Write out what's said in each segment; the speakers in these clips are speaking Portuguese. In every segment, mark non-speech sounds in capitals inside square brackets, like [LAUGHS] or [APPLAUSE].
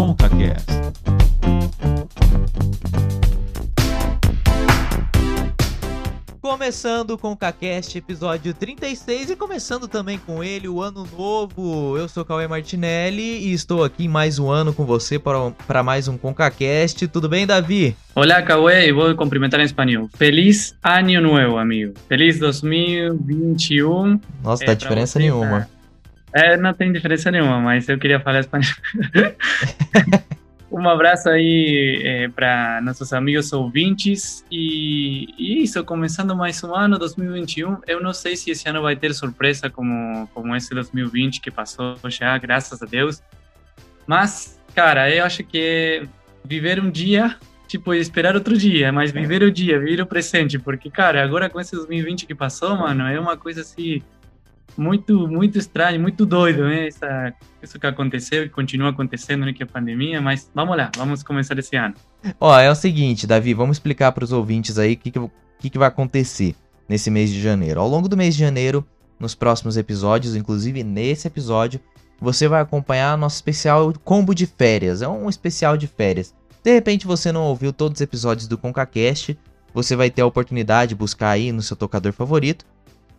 ConcaCast. Começando com o CaCast, episódio 36 e começando também com ele, o ano novo. Eu sou Cauê Martinelli e estou aqui mais um ano com você para, para mais um ConcaCast. Tudo bem, Davi? Olá, Cauê, e vou cumprimentar em espanhol. Feliz Ano Novo, amigo. Feliz 2021. Nossa, é, diferença você, nenhuma. É, não tem diferença nenhuma, mas eu queria falar espanhol. [LAUGHS] Um abraço aí é, para nossos amigos ouvintes e, e, isso, começando mais um ano, 2021. Eu não sei se esse ano vai ter surpresa como, como esse 2020 que passou já, graças a Deus. Mas, cara, eu acho que viver um dia, tipo, esperar outro dia, mas viver o dia, viver o presente, porque, cara, agora com esse 2020 que passou, mano, é uma coisa assim muito, muito estranho, muito doido, né? Essa, isso que aconteceu e continua acontecendo, né? Que é a pandemia, mas vamos lá, vamos começar esse ano. Ó, é o seguinte, Davi, vamos explicar para os ouvintes aí o que, que, que vai acontecer nesse mês de janeiro. Ao longo do mês de janeiro, nos próximos episódios, inclusive nesse episódio, você vai acompanhar nosso especial combo de férias. É um especial de férias. De repente você não ouviu todos os episódios do ConcaCast, você vai ter a oportunidade de buscar aí no seu tocador favorito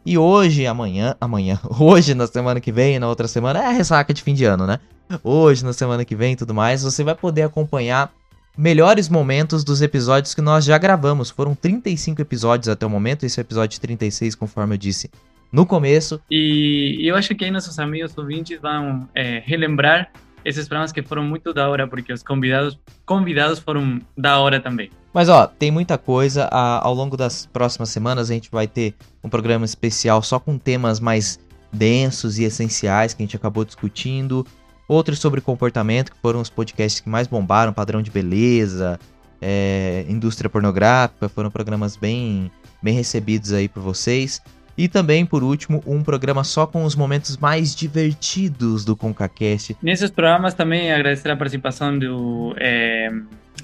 e hoje, amanhã, amanhã, [LAUGHS] hoje, na semana que vem, na outra semana, é ressaca de fim de ano, né? Hoje, na semana que vem e tudo mais, você vai poder acompanhar melhores momentos dos episódios que nós já gravamos. Foram 35 episódios até o momento, esse é o episódio 36, conforme eu disse no começo. E eu acho que aí nossos amigos ouvintes vão é, relembrar esses programas que foram muito da hora, porque os convidados, convidados foram da hora também. Mas ó, tem muita coisa. ao longo das próximas semanas a gente vai ter um programa especial só com temas mais densos e essenciais que a gente acabou discutindo. Outros sobre comportamento, que foram os podcasts que mais bombaram, padrão de beleza, é, indústria pornográfica, foram programas bem, bem recebidos aí por vocês. E também, por último, um programa só com os momentos mais divertidos do ConcaCast. Nesses programas também agradecer a participação do é,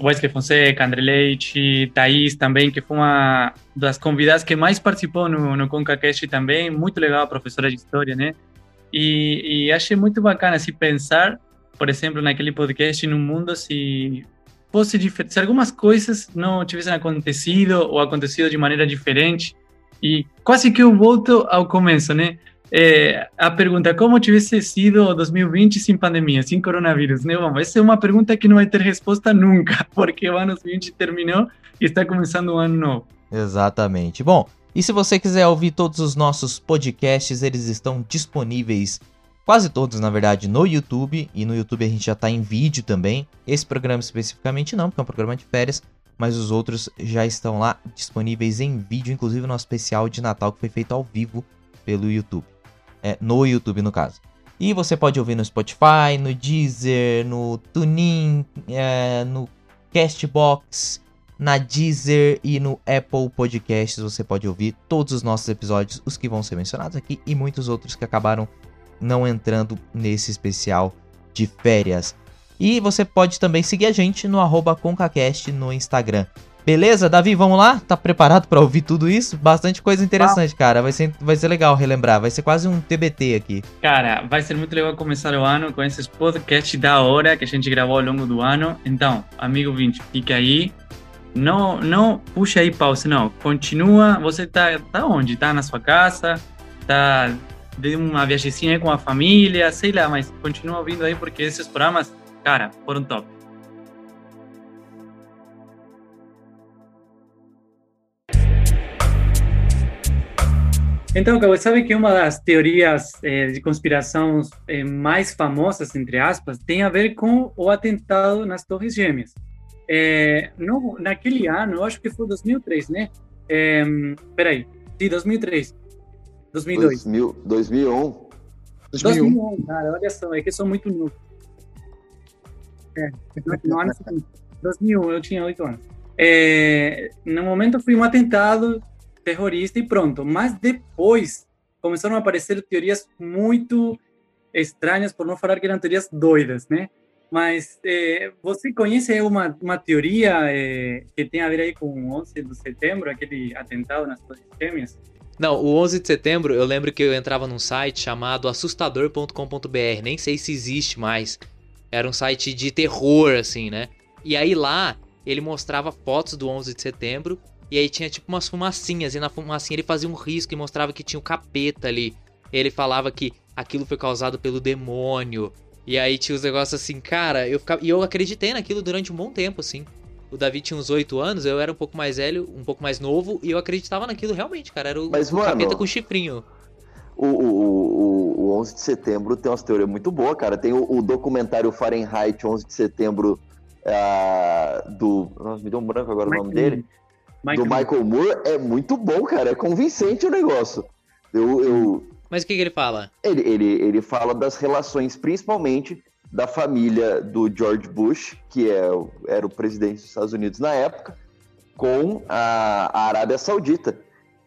Wesley Fonseca, André Leite, Thaís também, que foi uma das convidadas que mais participou no, no ConcaCast também. Muito legal, professora de História, né? E, e achei muito bacana assim, pensar, por exemplo, naquele podcast, num mundo se fosse se algumas coisas não tivessem acontecido ou acontecido de maneira diferente, e quase que eu volto ao começo, né? É, a pergunta, como tivesse sido 2020 sem pandemia, sem coronavírus, né? Bom, essa é uma pergunta que não vai ter resposta nunca, [LAUGHS] porque o ano 2020 terminou e está começando um ano novo. Exatamente. Bom, e se você quiser ouvir todos os nossos podcasts, eles estão disponíveis, quase todos na verdade, no YouTube. E no YouTube a gente já está em vídeo também. Esse programa especificamente não, porque é um programa de férias mas os outros já estão lá disponíveis em vídeo, inclusive o nosso especial de Natal que foi feito ao vivo pelo YouTube. É, no YouTube, no caso. E você pode ouvir no Spotify, no Deezer, no TuneIn, é, no Castbox, na Deezer e no Apple Podcasts. Você pode ouvir todos os nossos episódios, os que vão ser mencionados aqui e muitos outros que acabaram não entrando nesse especial de férias. E você pode também seguir a gente no arroba ConcaCast no Instagram. Beleza, Davi, vamos lá? Tá preparado para ouvir tudo isso? Bastante coisa interessante, cara. Vai ser, vai ser legal relembrar. Vai ser quase um TBT aqui. Cara, vai ser muito legal começar o ano com esses podcasts da hora que a gente gravou ao longo do ano. Então, amigo 20, fica aí. Não, não puxa aí pausa, não. Continua. Você tá, tá onde? Tá na sua casa? Tá de uma viagemzinha com a família? Sei lá, mas continua ouvindo aí porque esses programas Cara, foram top. Então, você sabe que uma das teorias eh, de conspiração eh, mais famosas, entre aspas, tem a ver com o atentado nas Torres Gêmeas. Eh, no, naquele ano, eu acho que foi 2003, né? É, peraí, sim, 2003. 2002. 2000, 2001. 2001. 2001, cara, olha só, é que eu sou muito novo. É, 2001, eu tinha 8 anos. É, no momento foi um atentado terrorista e pronto. Mas depois começaram a aparecer teorias muito estranhas, por não falar que eram teorias doidas, né? Mas é, você conhece uma, uma teoria é, que tem a ver aí com o 11 de setembro, aquele atentado nas Torres Gêmeas? Não, o 11 de setembro eu lembro que eu entrava num site chamado assustador.com.br, nem sei se existe mais, Era um site de terror, assim, né? E aí lá ele mostrava fotos do 11 de setembro e aí tinha tipo umas fumacinhas e na fumacinha ele fazia um risco e mostrava que tinha um capeta ali. Ele falava que aquilo foi causado pelo demônio. E aí tinha os negócios assim, cara, eu ficava, e eu acreditei naquilo durante um bom tempo, assim. O Davi tinha uns 8 anos, eu era um pouco mais velho, um pouco mais novo, e eu acreditava naquilo realmente, cara. Era o, Mas, mano, capeta com chifrinho. O, o, o, o 11 de setembro tem umas teorias muito boas, cara. Tem o, o documentário Fahrenheit 11 de setembro uh, do. Nossa, me deu um branco agora Michael, o nome dele. Michael. Do Michael Moore. É muito bom, cara. É convincente o negócio. Eu. eu... Mas o que, que ele fala? Ele, ele, ele fala das relações, principalmente da família do George Bush, que é, era o presidente dos Estados Unidos na época, com a, a Arábia Saudita,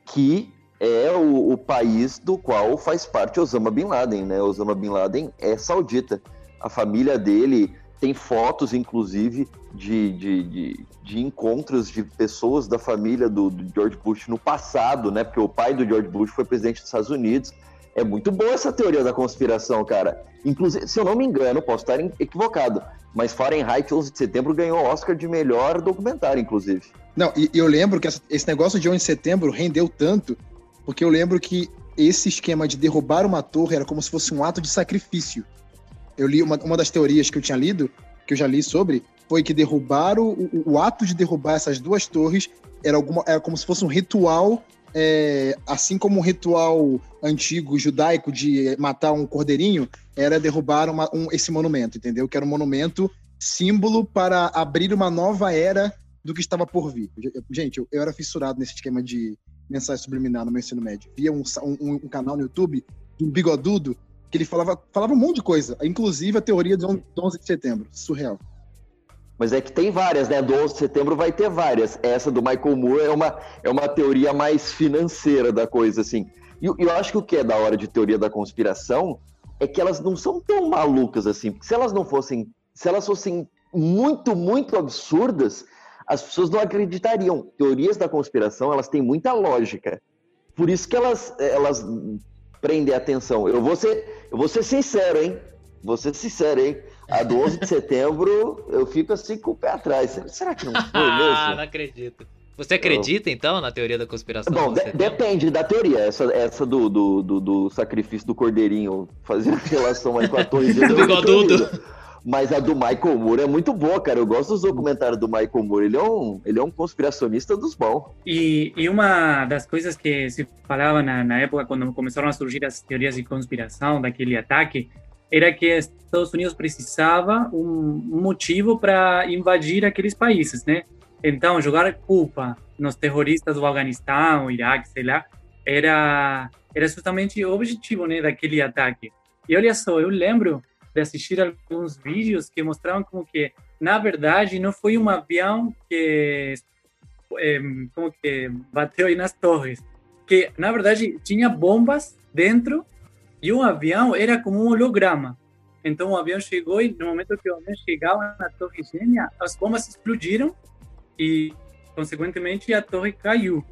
que é o, o, país do qual faz parte Osama Bin Laden, né? Osama Bin Laden é saudita. A família dele tem fotos, inclusive, de, de, de, de encontros de pessoas da família do, do, George Bush no passado, né? Porque o pai do George Bush foi presidente dos Estados Unidos. É muito boa essa teoria da conspiração, cara. Inclusive, se eu não me engano, posso estar equivocado, mas Fahrenheit 11 de setembro ganhou o Oscar de melhor documentário, inclusive. Não, e, eu lembro que esse negócio de 11 de setembro rendeu tanto porque eu lembro que esse esquema de derrubar uma torre era como se fosse um ato de sacrifício. Eu li uma, uma das teorias que eu tinha lido, que eu já li sobre, foi que derrubar o, o, o ato de derrubar essas duas torres era, alguma, era como se fosse um ritual, é, assim como um ritual antigo judaico de matar um cordeirinho, era derrubar uma, um, esse monumento, entendeu? Que era um monumento símbolo para abrir uma nova era do que estava por vir. Gente, eu, eu era fissurado nesse esquema de, mensagem subliminar no meu ensino médio. Via um, um, um canal no YouTube de um bigodudo que ele falava, falava um monte de coisa, inclusive a teoria do 11 de setembro. Surreal. Mas é que tem várias, né? Do 11 de setembro vai ter várias. Essa do Michael Moore é uma, é uma teoria mais financeira da coisa, assim. E eu, acho que o que é da hora de teoria da conspiração é que elas não são tão malucas assim. Porque se elas não fossem. Se elas fossem muito, muito absurdas, as pessoas não acreditariam. Teorias da conspiração, elas têm muita lógica. Por isso que elas, elas prendem a atenção. Eu vou ser, eu vou ser sincero, hein? Vou ser sincero, hein? A do 11 de setembro, eu fico assim com o pé atrás. Será que não [LAUGHS] foi mesmo? Ah, não acredito. Você acredita, eu... então, na teoria da conspiração? Bom, de depende da teoria. Essa, essa do, do, do, do sacrifício do cordeirinho, fazendo [LAUGHS] relação aí com a torre de... [LAUGHS] do bigodudo. Mas a do Michael Moore é muito boa, cara. Eu gosto dos documentários do Michael Moore. Ele é um, ele é um conspiracionista dos bons. E, e uma das coisas que se falava na, na época, quando começaram a surgir as teorias de conspiração daquele ataque, era que Estados Unidos precisava um motivo para invadir aqueles países, né? Então, jogar culpa nos terroristas do Afeganistão, Iraque, sei lá, era, era justamente o objetivo né, daquele ataque. E olha só, eu lembro de assistir alguns vídeos que mostravam como que, na verdade, não foi um avião que, como que bateu aí nas torres, que, na verdade, tinha bombas dentro e o avião era como um holograma. Então o avião chegou e no momento que o avião chegava na torre gêmea, as bombas explodiram e, consequentemente, a torre caiu.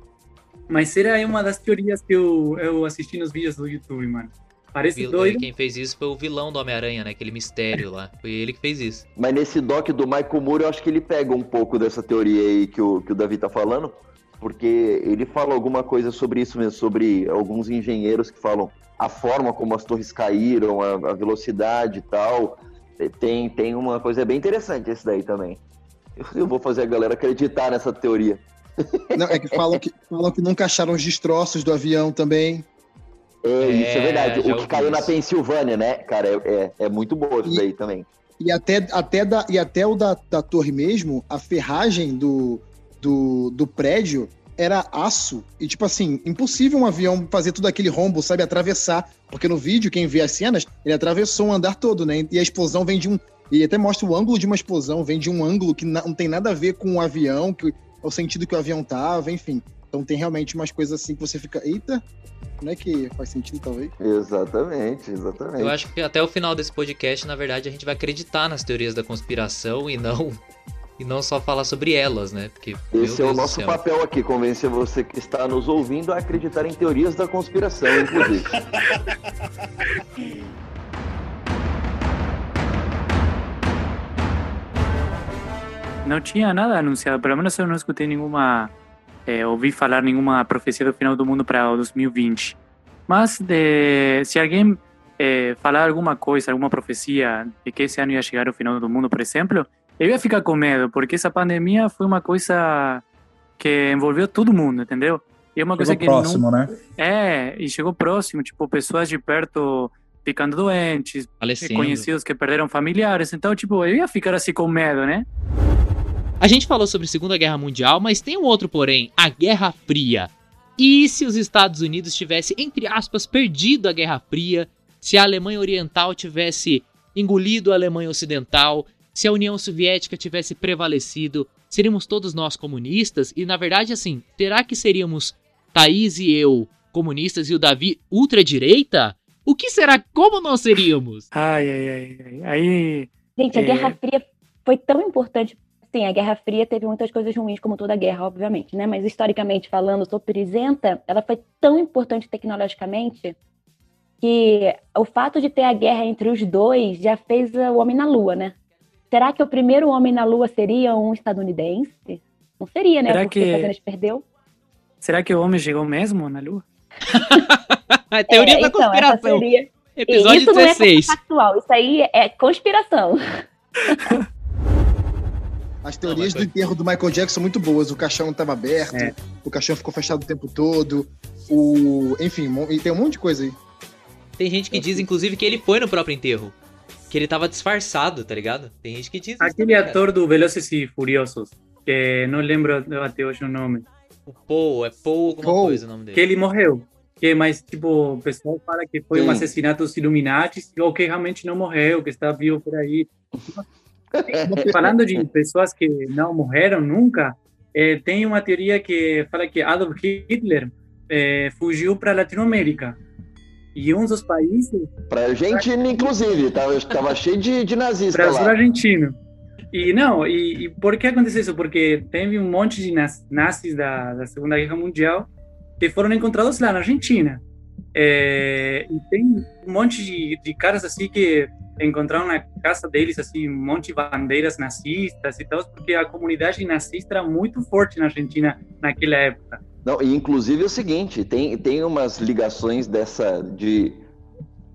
Mas era uma das teorias que eu, eu assisti nos vídeos do YouTube, mano. Parece Vil doido. Quem fez isso foi o vilão do Homem-Aranha, né? Aquele mistério lá. Foi ele que fez isso. Mas nesse doc do Michael Moore, eu acho que ele pega um pouco dessa teoria aí que o, que o Davi tá falando. Porque ele fala alguma coisa sobre isso mesmo, sobre alguns engenheiros que falam a forma como as torres caíram, a, a velocidade e tal. Tem, tem uma coisa bem interessante esse daí também. Eu vou fazer a galera acreditar nessa teoria. Não, é que falam que, falam que nunca acharam os destroços do avião também. É, isso é verdade. O que caiu isso. na Pensilvânia, né, cara? É, é, é muito boa isso e, daí também. E até, até, da, e até o da, da torre mesmo, a ferragem do, do, do prédio era aço. E, tipo assim, impossível um avião fazer tudo aquele rombo, sabe? Atravessar. Porque no vídeo, quem vê as cenas, ele atravessou o um andar todo, né? E a explosão vem de um. E até mostra o ângulo de uma explosão, vem de um ângulo que não tem nada a ver com o avião, que, o sentido que o avião tava, enfim. Então tem realmente umas coisas assim que você fica, eita, não é que faz sentido, talvez? Exatamente, exatamente. Eu acho que até o final desse podcast, na verdade, a gente vai acreditar nas teorias da conspiração e não e não só falar sobre elas, né? Porque esse é o nosso papel aqui, convencer você que está nos ouvindo a acreditar em teorias da conspiração, inclusive. [LAUGHS] não tinha nada anunciado. Pelo menos eu não escutei nenhuma, é, ouvi falar nenhuma profecia do final do mundo para 2020. Mas de, se alguém é, falar alguma coisa, alguma profecia de que esse ano ia chegar o final do mundo, por exemplo, eu ia ficar com medo, porque essa pandemia foi uma coisa que envolveu todo mundo, entendeu? E é uma chegou coisa que próximo, não... né? É, e chegou próximo, tipo, pessoas de perto ficando doentes, Falecendo. conhecidos que perderam familiares, então, tipo, eu ia ficar assim com medo, né? A gente falou sobre a Segunda Guerra Mundial, mas tem um outro porém, a Guerra Fria. E se os Estados Unidos tivessem, entre aspas, perdido a Guerra Fria, se a Alemanha Oriental tivesse engolido a Alemanha Ocidental, se a União Soviética tivesse prevalecido, seríamos todos nós comunistas? E na verdade, assim, será que seríamos Thaís e eu comunistas e o Davi ultradireita? O que será? Como nós seríamos? Ai, ai, ai. Aí. Gente, a é... Guerra Fria foi tão importante. Sim, a Guerra Fria teve muitas coisas ruins, como toda guerra, obviamente, né? Mas historicamente falando, sobre isenta, ela foi tão importante tecnologicamente que o fato de ter a guerra entre os dois já fez o homem na Lua, né? Será que o primeiro homem na Lua seria um estadunidense? Não seria, né? Será Porque que... apenas perdeu. Será que o homem chegou mesmo na Lua? [LAUGHS] a teoria é, da então, conspiração. Seria... Episódio isso 16. Não é factual, isso aí é conspiração. [LAUGHS] As teorias não, do enterro do Michael Jackson são muito boas. O caixão estava aberto, é. o caixão ficou fechado o tempo todo. O... Enfim, tem um monte de coisa aí. Tem gente que diz, inclusive, que ele foi no próprio enterro. Que ele tava disfarçado, tá ligado? Tem gente que diz. Aquele também, ator do Velozes e Furiosos, que não lembro até hoje o nome. O Paul, é Paul alguma Paul, coisa o nome dele. Que ele morreu. Que, mas, tipo, o pessoal fala que foi Sim. um assassinato dos Illuminati ou que realmente não morreu, que está vivo por aí. [LAUGHS] Falando de pessoas que não morreram nunca, é, tem uma teoria que fala que Adolf Hitler é, fugiu para a Latinoamérica e um dos países. Para a Argentina, inclusive, tava, tava cheio de, de nazistas. Brasil lá. argentino. E não, e, e, por que aconteceu isso? Porque teve um monte de nazis da, da Segunda Guerra Mundial que foram encontrados lá na Argentina. É, e tem um monte de, de caras assim que encontraram na casa deles assim um monte de bandeiras nazistas e tal, porque a comunidade nazista era muito forte na Argentina naquela época. Não, e inclusive é o seguinte, tem, tem umas ligações dessa de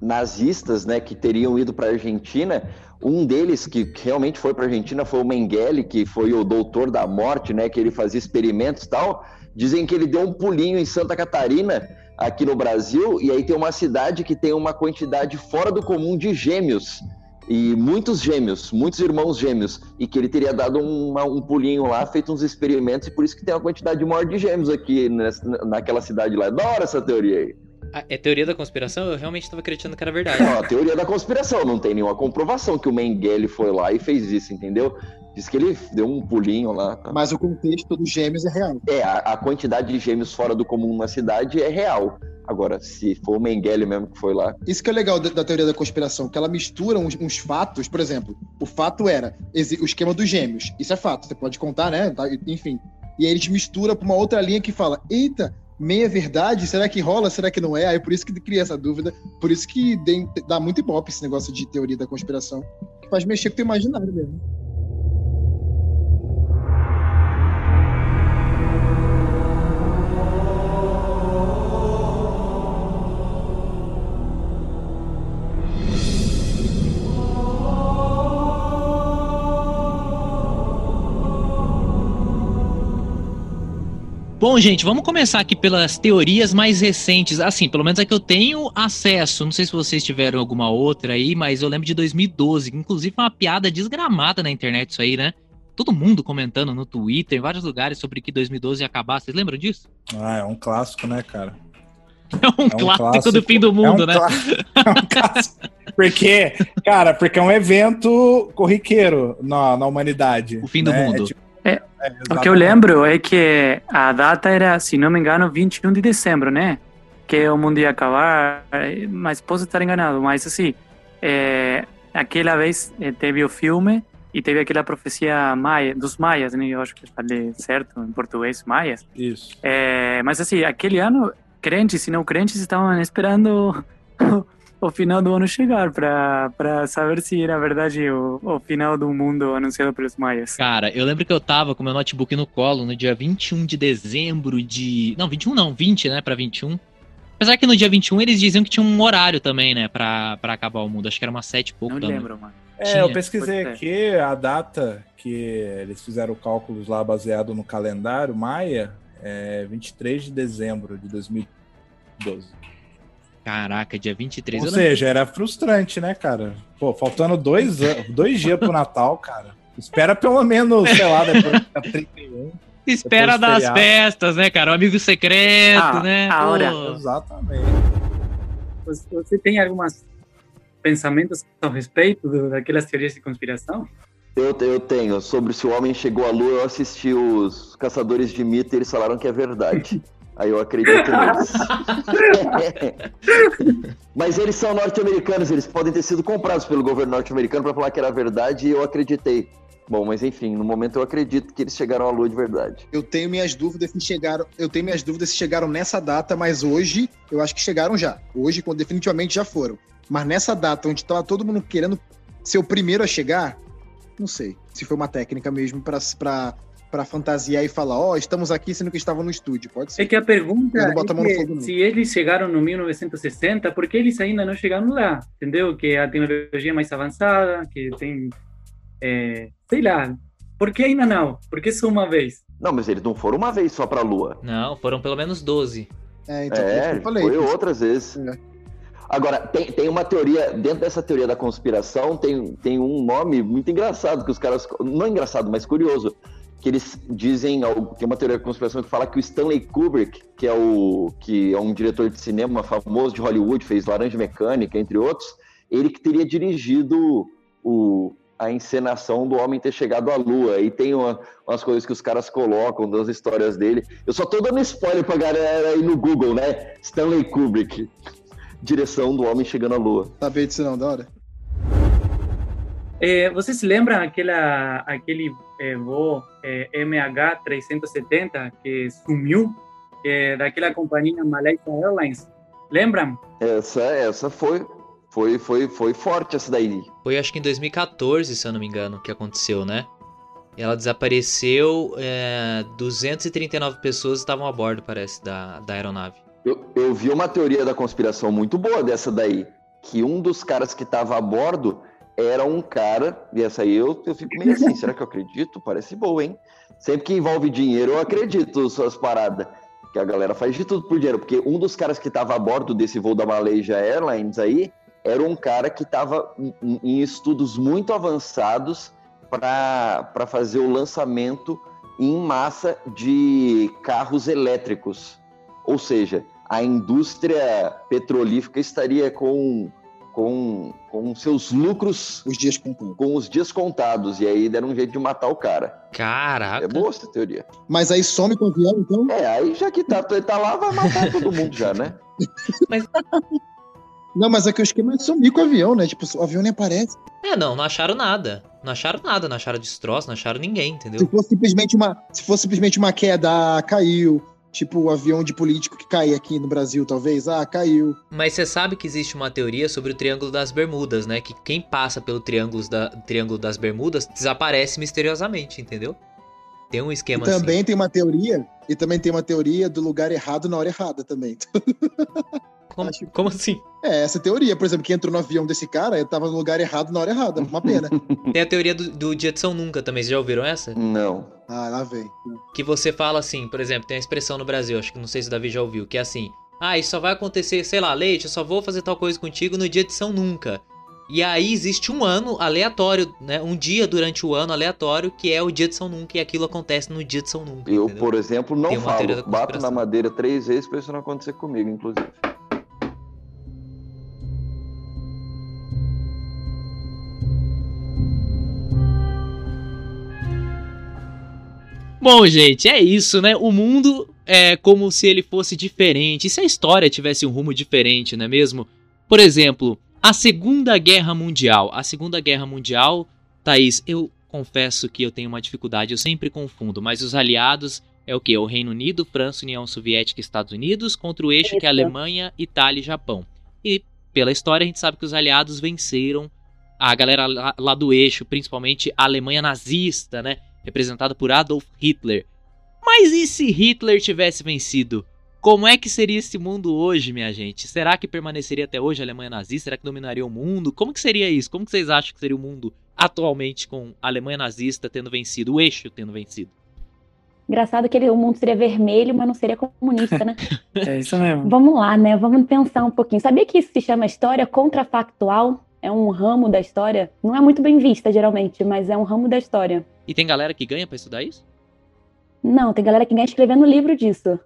nazistas, né, que teriam ido para a Argentina. Um deles que realmente foi para a Argentina foi o Mengele, que foi o doutor da morte, né, que ele fazia experimentos e tal. Dizem que ele deu um pulinho em Santa Catarina, aqui no Brasil, e aí tem uma cidade que tem uma quantidade fora do comum de gêmeos e muitos gêmeos, muitos irmãos gêmeos, e que ele teria dado uma, um pulinho lá, feito uns experimentos, e por isso que tem uma quantidade maior de gêmeos aqui nessa, naquela cidade lá. Da hora essa teoria aí. é teoria da conspiração? Eu realmente estava acreditando que era verdade. Não, a teoria da conspiração, não tem nenhuma comprovação que o Mengele foi lá e fez isso, entendeu? Diz que ele deu um pulinho lá. Tá? Mas o contexto dos gêmeos é real. É, a, a quantidade de gêmeos fora do comum na cidade é real. Agora, se for o Mengele mesmo que foi lá. Isso que é legal da, da teoria da conspiração, que ela mistura uns, uns, fatos, por exemplo, o fato era o esquema dos gêmeos. Isso é fato, você pode contar, né? Tá, enfim. E aí eles misturam pra uma outra linha que fala: eita, meia verdade, será que rola, será que não é? Aí por isso que cria essa dúvida, por isso que dá muito ibope esse negócio de teoria da conspiração, que faz mexer com o teu imaginário mesmo. Bom, gente, vamos começar aqui pelas teorias mais recentes. Assim, pelo menos é que eu tenho acesso. Não sei se vocês tiveram alguma outra aí, mas eu lembro de 2012. Inclusive, uma piada desgramada na internet, isso aí, né? Todo mundo comentando no Twitter, em vários lugares, sobre que 2012 ia acabar. Vocês lembram disso? Ah, é um clássico, né, cara? É um, é um clássico, clássico, do fim do mundo, é um né? É um clássico. Porque, cara, porque é um evento corriqueiro na, na humanidade. O fim do né? mundo. É, tipo, é, é, o que eu lembro é que a data era, se não me engano, 21 de dezembro, né? Que o mundo ia acabar, mas posso estar enganado, mas assim, é, aquela vez é, teve o filme e teve aquela profecia maia, dos maias, né? Eu acho que falei certo em português, maias. Isso. É, mas assim, aquele ano, crentes e não crentes estavam esperando [LAUGHS] o final do ano chegar para saber se era verdade o, o final do mundo anunciado pelos maias. Cara, eu lembro que eu tava com meu notebook no colo no dia 21 de dezembro de. Não, 21 não, 20, né? Pra 21. Apesar que no dia 21 eles diziam que tinha um horário também, né? Pra, pra acabar o mundo. Acho que era umas 7 e pouco Não também. lembro, mano. É, Tinha, eu pesquisei aqui a data que eles fizeram cálculos lá baseado no calendário maia, é 23 de dezembro de 2012. Caraca, dia 23 Ou seja, era frustrante, né, cara? Pô, faltando dois, dois dias pro Natal, cara. Espera pelo menos, sei lá, depois da 31. Espera depois das feriado. festas, né, cara? O amigo secreto, Ah, né? a hora. Pô. Exatamente. Você, tem alguns pensamentos a respeito daquelas teorias de conspiração? Eu, eu tenho. Sobre se o homem chegou à lua, eu assisti os Caçadores de Mito e eles falaram que é verdade. [LAUGHS] Aí eu acredito neles. [LAUGHS] Mas eles são norte-americanos, eles podem ter sido comprados pelo governo norte-americano para falar que era verdade e eu acreditei. Bom, mas enfim, no momento eu acredito que eles chegaram à lua de verdade. Eu tenho minhas dúvidas se chegaram. Eu tenho minhas dúvidas se chegaram nessa data, mas hoje eu acho que chegaram já. Hoje, quando definitivamente já foram. Mas nessa data, onde tava todo mundo querendo ser o primeiro a chegar, não sei. Se foi uma técnica mesmo pra, pra, pra fantasiar e falar, ó, estamos aqui sendo que estavam no estúdio. Pode É ser. que a pergunta a é que se eles chegaram no 1960, por que eles ainda não chegaram lá? Entendeu? Que a tecnologia é mais avançada, que tem... é, sei lá. Por que ainda não? Por que só uma vez? Não, mas eles não foram uma vez só pra lua. Não, foram pelo menos 12. É, então É, eu falei. foi outras vezes. É. Agora, tem, tem uma teoria, dentro dessa teoria da conspiração, tem, tem um nome muito engraçado que os caras. Não engraçado, mas curioso. Que eles dizem, tem uma teoria da conspiração que fala que o Stanley Kubrick, que é, o, que é um diretor de cinema famoso de Hollywood, fez Laranja Mecânica, entre outros, ele que teria dirigido o, a encenação do homem ter chegado à lua. E tem uma- umas coisas que os caras colocam das histórias dele. Eu só tô dando spoiler pra galera aí no Google, né? Stanley Kubrick. Direção do homem chegando à lua. Sabia disso não, da hora? É, você se lembra aquela, aquele é, voo é, MH370 que sumiu é, daquela companhia Malaysia Airlines? Lembram? Essa, essa foi, foi, foi, foi forte essa daí. Foi acho que em 2014, se eu não me engano, que aconteceu, né? E ela desapareceu, é, 239 pessoas estavam a bordo, parece, da, da aeronave. Eu, eu vi uma teoria da conspiração muito boa dessa daí. Que um dos caras que estava a bordo era um cara, e essa aí eu, eu fico meio assim, será que eu acredito? Parece boa, hein? Sempre que envolve dinheiro, eu acredito suas paradas. Que a galera faz de tudo por dinheiro. Porque um dos caras que estava a bordo desse voo da Malaysia Airlines aí era um cara que estava em, em estudos muito avançados para fazer o lançamento em massa de carros elétricos. Ou seja, a indústria petrolífica estaria com, com, com seus lucros Os dias contando. com os dias contados. E aí deram um jeito de matar o cara. Caraca! É boa essa teoria. Mas aí some com o avião, então? É, aí já que tá, tá lá, vai matar todo mundo já, né? [LAUGHS] Não, mas aqui o esquema é sumir com o avião, né? Tipo, o avião nem aparece. É, não, não acharam nada. Não acharam nada, não acharam destroço, não acharam ninguém, Se entendeu? fosse simplesmente uma, se fosse simplesmente uma queda, ah, caiu. Tipo o avião de político que cai aqui no Brasil, talvez. Ah, caiu. Mas você sabe que existe uma teoria sobre o Triângulo das Bermudas, né? Que quem passa pelo Triângulo, da, Triângulo das Bermudas desaparece misteriosamente, entendeu? Tem um E esquema assim. também tem uma teoria, e também tem uma teoria do lugar errado na hora errada também. [LAUGHS] Como, acho- como assim? É, essa teoria, por exemplo, que entrou no avião desse cara, ele tava no lugar errado na hora errada. Uma pena. [LAUGHS] Tem a teoria do, do dia de São Nunca também, vocês já ouviram essa? Não. ah, lá vem. Que você fala assim, por exemplo, tem a expressão no Brasil, acho que não sei se o Davi já ouviu, que é assim: Ah, isso só vai acontecer, sei lá, Leite, eu só vou fazer tal coisa contigo no dia de São Nunca. E aí existe um ano aleatório, né? Um dia durante o ano aleatório que é o dia de São Nunca e aquilo acontece no dia de São Nunca. Eu, entendeu? por exemplo, não falo. Bato na madeira três vezes pra isso não acontecer comigo, inclusive. Bom, gente, é isso, né? O mundo é como se ele fosse diferente. E se a história tivesse um rumo diferente, não é mesmo? Por exemplo, a Segunda Guerra Mundial. A Segunda Guerra Mundial, Thaís, eu confesso que eu tenho uma dificuldade, eu sempre confundo, mas os aliados é o que? O Reino Unido, França, União Soviética e Estados Unidos contra o eixo que é Isso. Alemanha, Itália e Japão. E pela história a gente sabe que os aliados venceram a galera lá, lá do eixo, principalmente a Alemanha nazista, né? Representada por Adolf Hitler. Mas e se Hitler tivesse vencido? Como é que seria esse mundo hoje, minha gente? Será que permaneceria até hoje a Alemanha nazista? Será que dominaria o mundo? Como que seria isso? Como que vocês acham que seria o mundo atualmente com a Alemanha nazista tendo vencido, o eixo tendo vencido? Engraçado que ele, o mundo seria vermelho, mas não seria comunista, né? [LAUGHS] é isso mesmo. Vamos lá, né? Vamos pensar um pouquinho. Sabia que isso se chama história contrafactual? É um ramo da história. Não é muito bem vista, geralmente, mas é um ramo da história. E tem galera que ganha para estudar isso? Não, tem galera que ganha escrevendo livro disso.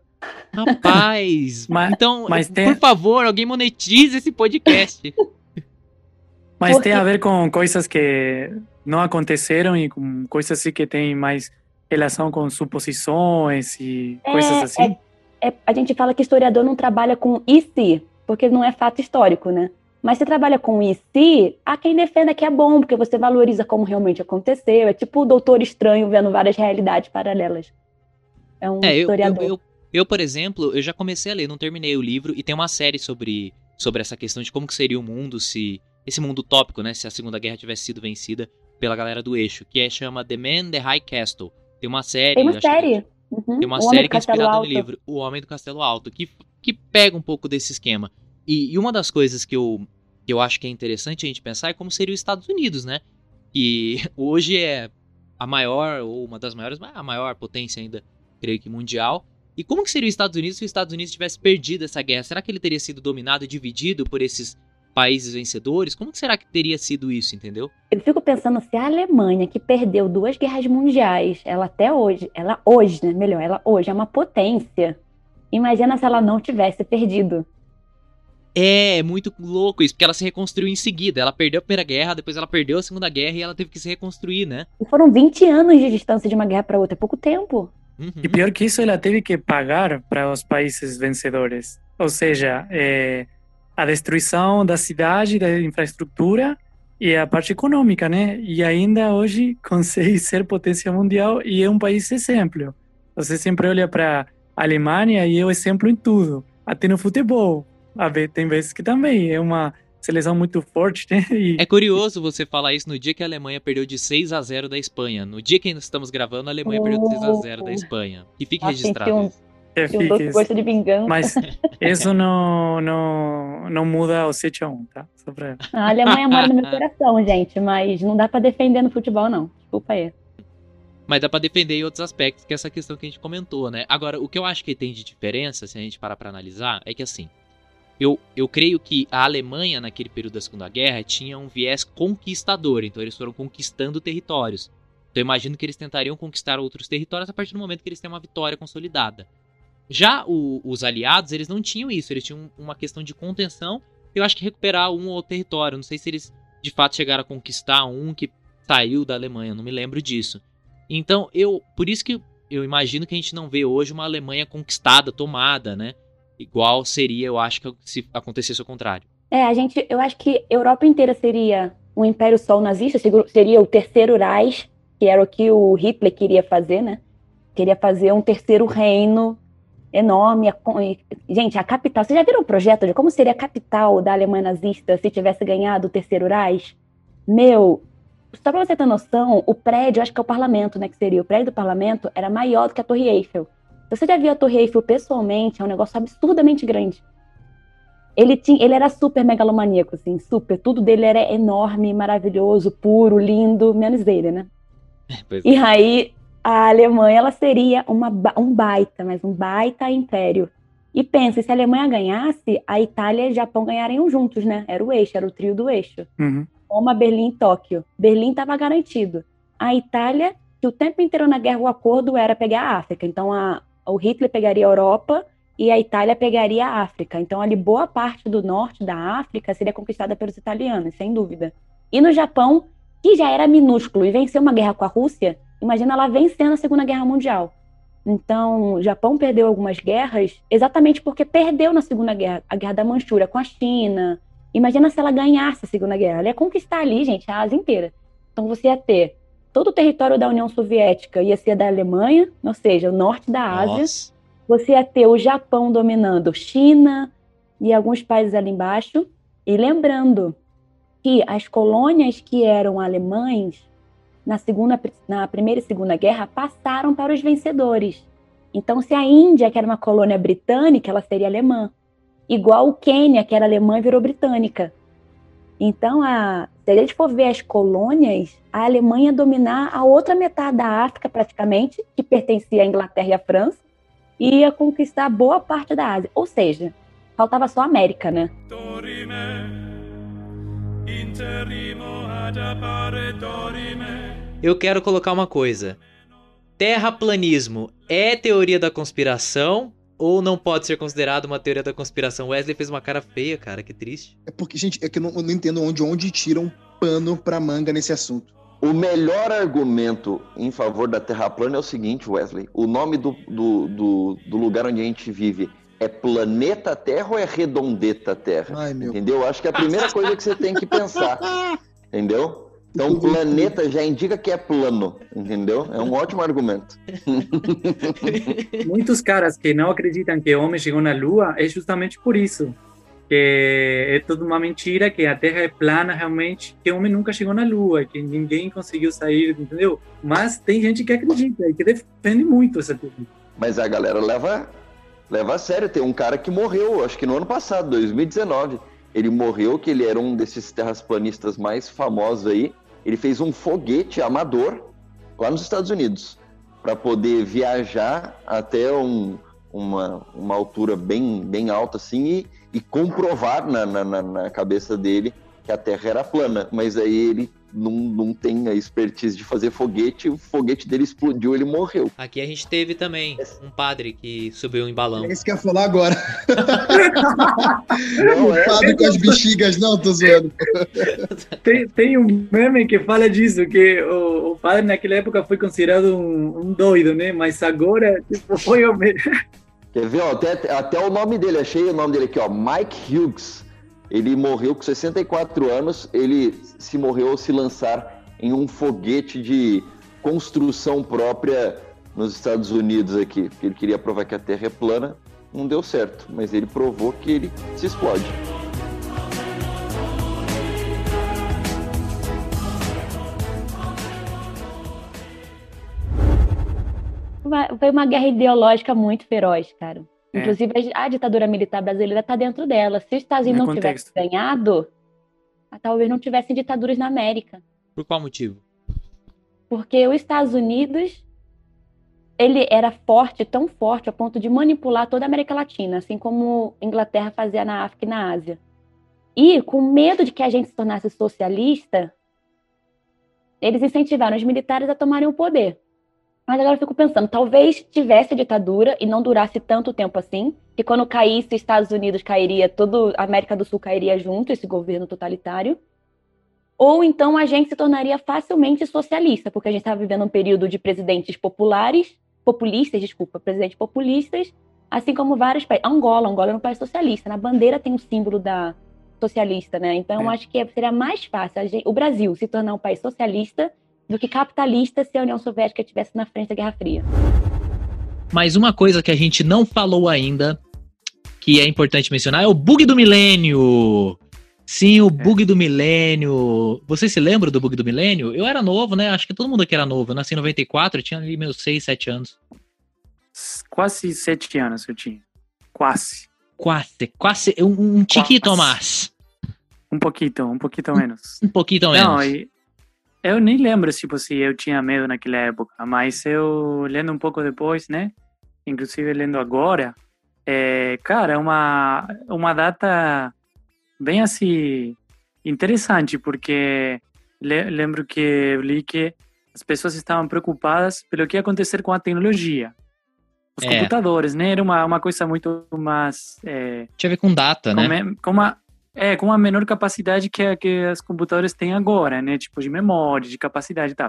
Rapaz, [LAUGHS] mas, então, mas tem... por favor, alguém monetize esse podcast. [LAUGHS] Mas Porque... tem a ver com coisas que não aconteceram e com coisas assim que tem mais relação com suposições e é, coisas assim. É, é, a gente fala que historiador não trabalha com e se, porque não é fato histórico, né? Mas você trabalha com e se, há quem defenda que é bom, porque você valoriza como realmente aconteceu. É tipo o doutor estranho vendo várias realidades paralelas. É um é, historiador. Eu, eu, eu, por exemplo, eu já comecei a ler, não terminei o livro, e tem uma série sobre, sobre essa questão de como que seria o mundo se. Esse mundo utópico, né? Se a Segunda Guerra tivesse sido vencida pela galera do eixo, que é chama The Man the High Castle. Tem uma série. Tem uma série. Que, uhum. Tem uma o série que é inspirada Alto. no livro, O Homem do Castelo Alto, que, que pega um pouco desse esquema. E, e, uma das coisas que eu, que eu acho que é interessante a gente pensar é como seria os Estados Unidos, né? Que [LAUGHS] hoje é a maior, ou uma das maiores, a maior potência ainda, creio que mundial. E como que seria os Estados Unidos se os Estados Unidos tivesse perdido essa guerra? Será que ele teria sido dominado e dividido por esses países vencedores? Como que será que teria sido isso, entendeu? Eu fico pensando se a Alemanha, que perdeu duas guerras mundiais, ela até hoje, ela hoje, né, melhor, ela hoje é uma potência. Imagina se ela não tivesse perdido. É, é muito louco isso, porque ela se reconstruiu em seguida. Ela perdeu a Primeira Guerra, depois ela perdeu a Segunda Guerra e ela teve que se reconstruir, né? E foram 20 anos de distância de uma guerra para outra, é pouco tempo. Uhum. E pior que isso, ela teve que pagar para os países vencedores. Ou seja, é, a destruição da cidade, da infraestrutura e a parte econômica, né? E ainda hoje consegue ser potência mundial e é um país exemplo. Você sempre olha para a Alemanha e é o exemplo em tudo, até no futebol. Tem vezes que também é uma seleção muito forte, né? [LAUGHS] E... É curioso você falar isso no dia que a Alemanha perdeu de 6 a 0 da Espanha. No dia que nós estamos gravando, aAlemanha oh. perdeu de 6 a 0 da Espanha. E fique registrado. Um é, um doce gosto de vingança. Mas [LAUGHS] isso não, não, não muda o 7 a 1, tá? Só pra... A Alemanha mora no meu [LAUGHS] coração, gente, mas não dá para defender no futebol, não. Desculpa aí. Mas dá pra defender em outros aspectos, que é essa questão que a gente comentou, né? Agora, o que eu acho que tem de diferença, se a gente parar pra analisar, é que assim, eu, eu creio que a Alemanha, naquele período da Segunda Guerra, tinha um viés conquistador, então eles foram conquistando territórios. Então eu imagino que eles tentariam conquistar outros territórios a partir do momento que eles têm uma vitória consolidada. Já o, os aliados, eles não tinham isso, eles tinham uma questão de contenção. Eu acho que recuperar um ou outro território. Não sei se eles de fato chegaram a conquistar um que saiu da Alemanha, não me lembro disso. Então, eu, por isso que eu imagino que a gente não vê hoje uma Alemanha conquistada, tomada, né? Igual seria, eu acho que se acontecesse o contrário. É, a gente, eu acho que a Europa inteira seria um império sol nazista, seria o terceiro Reich, que era o que o Hitler queria fazer, né? Queria fazer um terceiro reino enorme. Gente, a capital. Vocês já viram o projeto de como seria a capital da Alemanha nazista se tivesse ganhado o terceiro Reich? Meu, só para você ter noção, o prédio, acho que é o parlamento, né? Que seria o prédio do parlamento, era maior do que a Torre Eiffel. Você já viu a Torre Eiffel pessoalmente? É um negócio absurdamente grande. Ele, tinha, ele era super megalomaníaco, assim, super. Tudo dele era enorme, maravilhoso, puro, lindo, menos ele, né? [LAUGHS] Pois e é. aí a Alemanha ela seria uma, um baita, mas um baita império. E pensa, se a Alemanha ganhasse, a Itália e o Japão ganhariam juntos, né? Era o eixo, era o trio do eixo. Uhum. Roma, Berlim e Tóquio. Berlim estava garantido. A Itália, que o tempo inteiro na guerra o acordo era pegar a África. Então a, o Hitler pegaria a Europa e a Itália pegaria a África. Então ali boa parte do norte da África seria conquistada pelos italianos, sem dúvida. E no Japão, que já era minúsculo e venceu uma guerra com a Rússia, Imagina ela vencendo a Segunda Guerra Mundial. Então, o Japão perdeu algumas guerras exatamente porque perdeu na Segunda Guerra, a Guerra da Manchúria com a China. Imagina se ela ganhasse a Segunda Guerra. Ela ia conquistar ali, gente, a Ásia inteira. Então, você ia ter todo o território da União Soviética ia ser da Alemanha, ou seja, o norte da Ásia. Nossa. Você ia ter o Japão dominando China e alguns países ali embaixo. E lembrando que as colônias que eram alemães na segunda, na primeira e segunda guerra passaram para os vencedores. Então, se a Índia, que era uma colônia britânica, ela seria alemã. Igual o Quênia, que era alemã, virou britânica. Então, a, se a gente for ver as colônias, a Alemanha dominar a outra metade da África, praticamente, que pertencia à Inglaterra e à França, e ia conquistar boa parte da Ásia. Ou seja, faltava só a América, né? Eu quero colocar uma coisa. Terraplanismo é teoria da conspiração ou não pode ser considerado uma teoria da conspiração? Wesley fez uma cara feia, cara, que triste. É porque, gente, é que eu não, eu não entendo onde, onde tiram pano pra manga nesse assunto. O melhor argumento em favor da Terra plana é o seguinte, Wesley. O nome do, do, do, do lugar onde a gente vive é planeta Terra ou é redondeta Terra? Ai, meu. Entendeu? Acho que é a primeira coisa que você tem que pensar. [LAUGHS] Entendeu? Então, planeta já indica que é plano, entendeu? É um ótimo argumento. [LAUGHS] Muitos caras que não acreditam que o homem chegou na Lua é justamente por isso. Que é tudo uma mentira, que a Terra é plana realmente, que o homem nunca chegou na Lua, que ninguém conseguiu sair, entendeu? Mas tem gente que acredita e que defende muito essa teoria. Mas a galera leva, leva a sério. Tem um cara que morreu, acho que no ano passado, 2019. Ele morreu, que ele era um desses terraplanistas mais famosos aí. Ele fez um foguete amador lá nos Estados Unidos para poder viajar até um, uma, uma altura bem, bem alta assim e, e comprovar na, na, na cabeça dele que a Terra era plana. Mas aí ele não, não tem a expertise de fazer foguete, o foguete dele explodiu, ele morreu. Aqui a gente teve também um padre que subiu em balão. É isso que eu ia falar agora. [LAUGHS] Não, o é, padre com as bexigas, não, tô zoando. [LAUGHS] Tem, tem um meme que fala disso, que o, o padre naquela época foi considerado um, um doido, né? Mas agora tipo, foi o mesmo. [LAUGHS] Quer ver, ó, até, até o nome dele, achei o nome dele aqui, ó, Mike Hughes. Ele morreu com 64 anos, ele se morreu ao se lançar em um foguete de construção própria nos Estados Unidos aqui, porque ele queria provar que a Terra é plana, não deu certo, mas ele provou que ele se explode. Foi uma guerra ideológica muito feroz, cara. É. Inclusive, a a ditadura militar brasileira está dentro dela. Se os Estados Unidos não tivessem contexto. ganhado, talvez não tivessem ditaduras na América. Por qual motivo? Porque os Estados Unidos ele era forte, tão forte, a ponto de manipular toda a América Latina, assim como a Inglaterra fazia na África e na Ásia. E, com medo de que a gente se tornasse socialista, eles incentivaram os militares a tomarem o poder. Mas agora eu fico pensando, talvez tivesse ditadura e não durasse tanto tempo assim, que quando caísse os Estados Unidos cairia, toda a América do Sul cairia junto, esse governo totalitário. Ou então a gente se tornaria facilmente socialista, porque a gente estava vivendo um período de presidentes populares, populistas, desculpa, presidentes populistas, assim como vários países. Angola, Angola é um país socialista, na bandeira tem o símbolo da socialista, né? Então eu É. acho que seria mais fácil a gente- o Brasil se tornar um país socialista do que capitalista se a União Soviética estivesse na frente da Guerra Fria. Mas uma coisa que a gente não falou ainda, que é importante mencionar, é o bug do milênio. Sim, o bug do milênio. Você se lembra do bug do milênio? Eu era novo, né? Acho que todo mundo aqui era novo. Eu nasci em 94, eu tinha ali meus 6, 7 anos. Quase sete anos eu tinha. Quase. Quase, quase, um, um tiquito mais. Um pouquinho, um pouquinho menos. Um pouquinho Não, menos. e eu nem lembro tipo, se eu tinha medo naquela época, mas eu lendo um pouco depois, né? Inclusive lendo agora, é, cara, é uma, uma data bem assim interessante, porque le- lembro que eu li que as pessoas estavam preocupadas pelo que ia acontecer com a tecnologia. Os É. computadores, né? Era uma, uma coisa muito mais é, Tinha a ver com data, com, né? com uma é com uma menor capacidade que a- que os computadores têm agora, né? Tipo de memória, de capacidade e tal.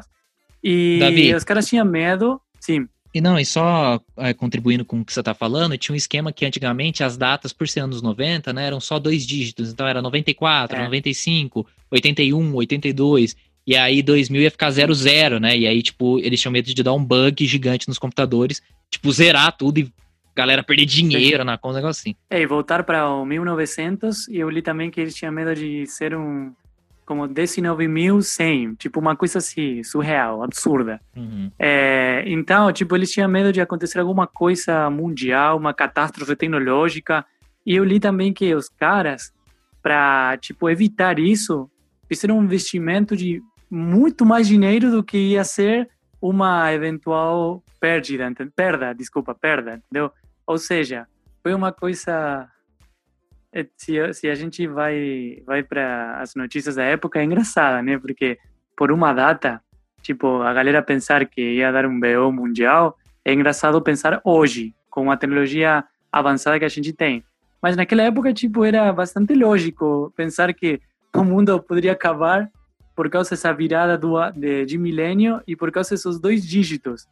E Davi. os caras tinham medo, sim. E não, e só é, contribuindo com o que você tá falando, tinha um esquema que antigamente as datas, por ser anos 90, né, eram só dois dígitos. Então era 94, É. 95, 81, 82. E aí 2000 ia ficar 00, né? E aí, tipo, eles tinham medo de dar um bug gigante nos computadores, tipo, zerar tudo e galera perder dinheiro na conta, um negócio assim. É, e voltar para o 1900, e eu li também que eles tinham medo de ser um como 19.100, tipo uma coisa assim, surreal, absurda. Uhum. É, então, tipo, eles tinham medo de acontecer alguma coisa mundial, uma catástrofe tecnológica. E eu li também que os caras, para tipo evitar isso, fizeram um investimento de muito mais dinheiro do que ia ser uma eventual perda, perda, desculpa, perda, entendeu? Ou seja, foi uma coisa é, se, se a gente vai vai para as notícias da época é engraçada, né? Porque por uma data, tipo, a galera pensar que ia dar um BO mundial, é engraçado pensar hoje, com a tecnologia avançada que a gente tem. Mas naquela época, tipo, era bastante lógico pensar que o mundo poderia acabar por causa dessa virada do, de, de milênio e por causa desses dois dígitos.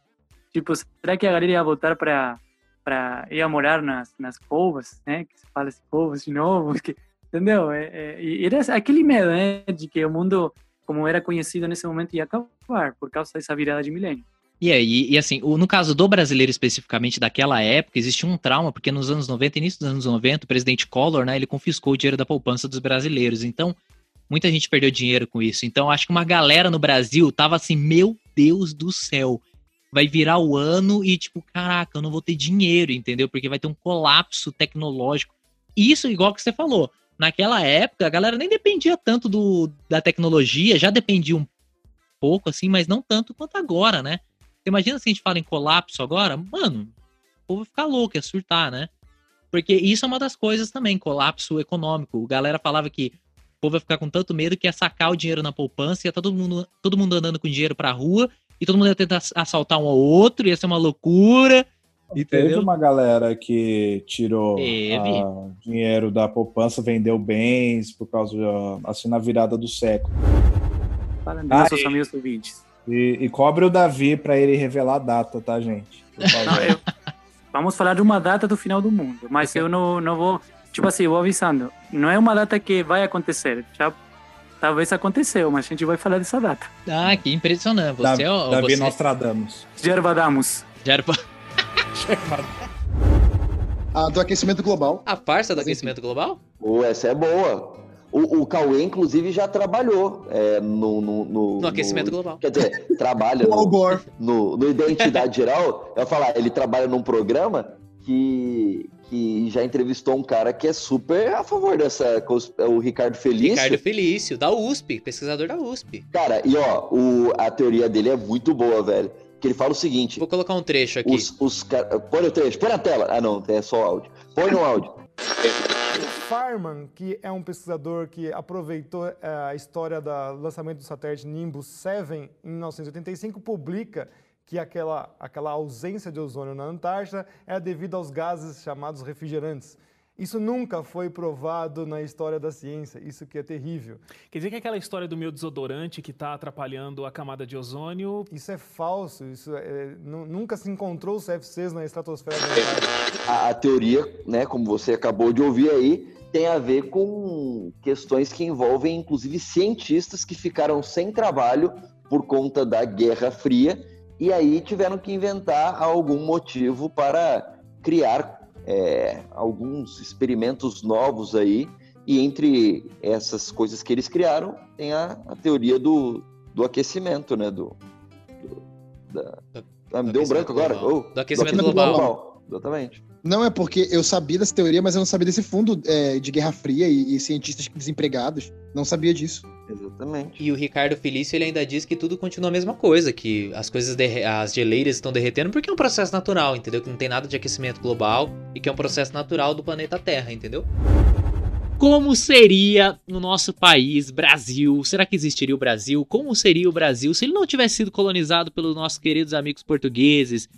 Tipo, será que a galera ia voltar para para ir a morar nas, nas covas, né? Que se fala assim, covas de novo, [LAUGHS] que, entendeu? É, é, era aquele medo, né? De que o mundo, como era conhecido nesse momento, ia acabar por causa dessa virada de milênio. E aí, e assim, no caso do brasileiro especificamente daquela época, existia um trauma, porque nos anos 90, início dos anos 90, o presidente Collor, né, ele confiscou o dinheiro da poupança dos brasileiros. Então, muita gente perdeu dinheiro com isso. Então, acho que uma galera no Brasil tava assim, meu Deus do céu, vai virar o ano e, tipo, caraca, eu não vou ter dinheiro, entendeu? Porque vai ter um colapso tecnológico. Isso, igual que você falou, naquela época, a galera nem dependia tanto do, da tecnologia, já dependia um pouco, assim, mas não tanto quanto agora, né? Você imagina se a gente fala em colapso agora? Mano, o povo vai ficar louco, ia surtar, né? Porque isso é uma das coisas também, colapso econômico. A galera falava que povo vai ficar com tanto medo que ia sacar o dinheiro na poupança, ia todo mundo, todo mundo andando com dinheiro pra rua e todo mundo ia tentar assaltar um ao outro, ia ser uma loucura. Entendeu? Teve uma galera que tirou dinheiro da poupança, vendeu bens por causa, de, assim, na virada do século. Ah, seus amigos ouvintes. E, e cobre o Davi para ele revelar a data, tá, gente? Não, eu, vamos falar de uma data do final do mundo, mas eu não, não vou. Tipo assim, eu vou avisando. Não é uma data que vai acontecer. Já Talvez aconteceu, mas a gente vai falar dessa data. Ah, que impressionante. Você Davi, é o, Davi você... Nostradamus. Gervadamus. Gerva... A [LAUGHS] do aquecimento global. A farsa do aquecimento global? Oh, essa é boa. O, o Cauê, inclusive, já trabalhou é, no, no, no, no, aquecimento global. Quer dizer, trabalha [LAUGHS] no, no, no Identidade Geral. Eu ia falar, ele trabalha num programa que, que já entrevistou um cara que é super a favor dessa. O Ricardo Felício. Ricardo Felício, da USP, pesquisador da USP. Cara, e ó, o, a teoria dele é muito boa, velho. Que ele fala o seguinte. Vou colocar um trecho aqui. Os, os Põe o trecho, põe na tela. Ah, não, é só áudio. Põe no áudio. Farman, que é um pesquisador que aproveitou eh, a história do lançamento do satélite Nimbus 7 em 1985, publica que aquela, aquela ausência de ozônio na Antártida é devido aos gases chamados refrigerantes. Isso nunca foi provado na história da ciência, isso que é terrível. Quer dizer que aquela história do meu desodorante que está atrapalhando a camada de ozônio... Isso é falso, isso é, nunca se encontrou CFCs na estratosfera da Antártida. A, a teoria, né, como você acabou de ouvir aí, tem a ver com questões que envolvem, inclusive, cientistas que ficaram sem trabalho por conta da Guerra Fria e aí tiveram que inventar algum motivo para criar é, alguns experimentos novos aí. E entre essas coisas que eles criaram, tem a, a teoria do, do aquecimento, né? Do, do da... ah, me deu um branco agora? Oh, do aquecimento, do aquecimento global. global. Exatamente. Não, é porque eu sabia dessa teoria, mas eu não sabia desse fundo é, de Guerra Fria e, e, cientistas desempregados. Não sabia disso. Exatamente. E o Ricardo Felício ele ainda diz que tudo continua a mesma coisa, que as coisas, as geleiras estão derretendo porque é um processo natural, entendeu? Que não tem nada de aquecimento global e que é um processo natural do planeta Terra, entendeu? Como seria no nosso país, Brasil? Será que existiria o Brasil? Como seria o Brasil se ele não tivesse sido colonizado pelos nossos queridos amigos portugueses,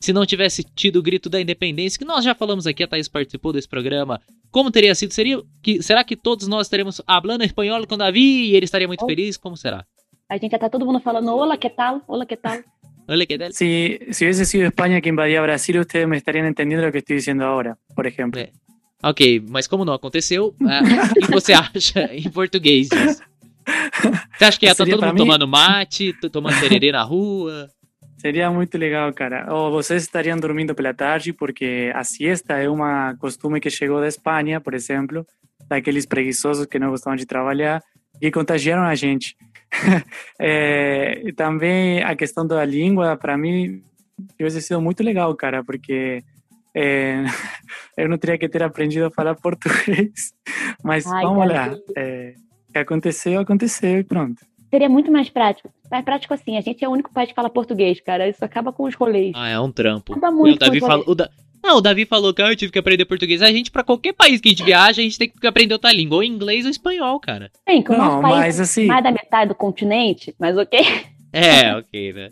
se não tivesse tido o grito da independência, que nós já falamos aqui, a Thaís participou desse programa. Como teria sido? Seria que, será que todos nós estaremos falando espanhol com Davi e ele estaria muito oh. feliz? Como será? A gente já tá todo mundo falando, olá, que tal? Olá, que tal? [LAUGHS] Olá, que tal? Si, si hubiese sido España que invadía Brasil, ustedes me estarían entendiendo lo que estoy diciendo ahora, por ejemplo. É. Ok, mas como não aconteceu, uh, [LAUGHS] o que você acha em português disso? [LAUGHS] Você acha que ia estar tá todo mundo mim? tomando mate, tomando tererê na rua? Seria muito legal, cara. Ou vocês estariam dormindo pela tarde, porque a siesta é uma costume que chegou da Espanha, por exemplo, daqueles preguiçosos que não gostavam de trabalhar e contagiaram a gente. [LAUGHS] é, e também a questão da língua, para mim, tivesse sido muito legal, cara, porque é, eu não teria que ter aprendido a falar português. [LAUGHS] Mas Ai, vamos lá. É, o que aconteceu, aconteceu e pronto. Seria muito mais prático. Mais prático assim, a gente é o único país que fala português, cara. Isso acaba com os rolês. Ah, é um trampo. Acaba muito o Davi falou, o da... Não, o Davi falou que ah, eu tive que aprender português. A gente, para qualquer país que a gente viaja, a gente tem que aprender outra língua, ou inglês ou espanhol, cara. Sim, que o nosso país mas, assim... mais da metade do continente, mas ok. É, [LAUGHS] ok, né?